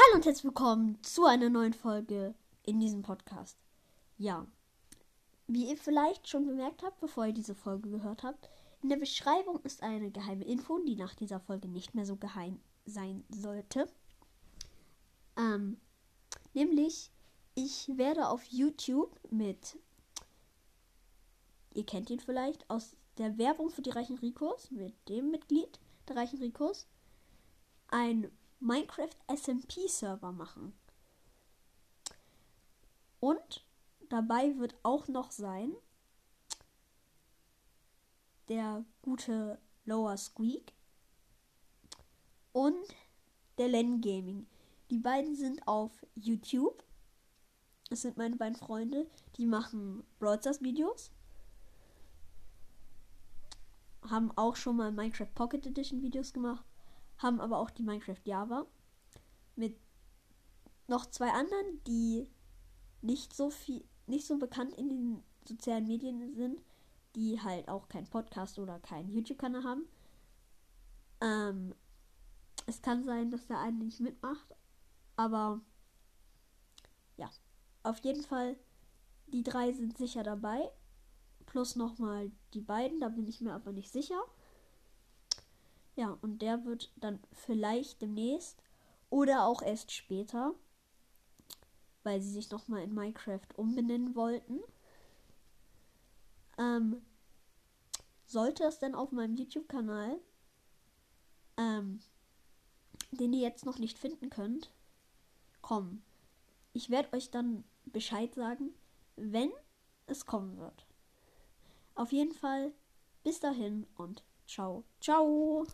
Hallo und herzlich willkommen zu einer neuen Folge in diesem Podcast. Ja, wie ihr vielleicht schon bemerkt habt, bevor ihr diese Folge gehört habt, in der Beschreibung ist eine geheime Info, die nach dieser Folge nicht mehr so geheim sein sollte. Ähm, nämlich, ich werde auf YouTube mit, ihr kennt ihn vielleicht, aus der Werbung für die reichen Ricos, mit dem Mitglied der reichen Ricos, ein Minecraft SMP Server machen. Und dabei wird auch noch sein der gute Lower Squeak und der Len Gaming. Die beiden sind auf YouTube. Das sind meine beiden Freunde, die machen Broadstars Videos. Haben auch schon mal Minecraft Pocket Edition Videos gemacht haben aber auch die Minecraft Java mit noch zwei anderen, die nicht so viel, nicht so bekannt in den sozialen Medien sind, die halt auch keinen Podcast oder keinen YouTube-Kanal haben. Ähm, es kann sein, dass der eine nicht mitmacht, aber ja, auf jeden Fall, die drei sind sicher dabei. Plus nochmal die beiden, da bin ich mir aber nicht sicher. Ja, und der wird dann vielleicht demnächst oder auch erst später, weil sie sich nochmal in Minecraft umbenennen wollten. Ähm, sollte es denn auf meinem YouTube-Kanal, ähm, den ihr jetzt noch nicht finden könnt, kommen. Ich werde euch dann Bescheid sagen, wenn es kommen wird. Auf jeden Fall, bis dahin und ciao, ciao.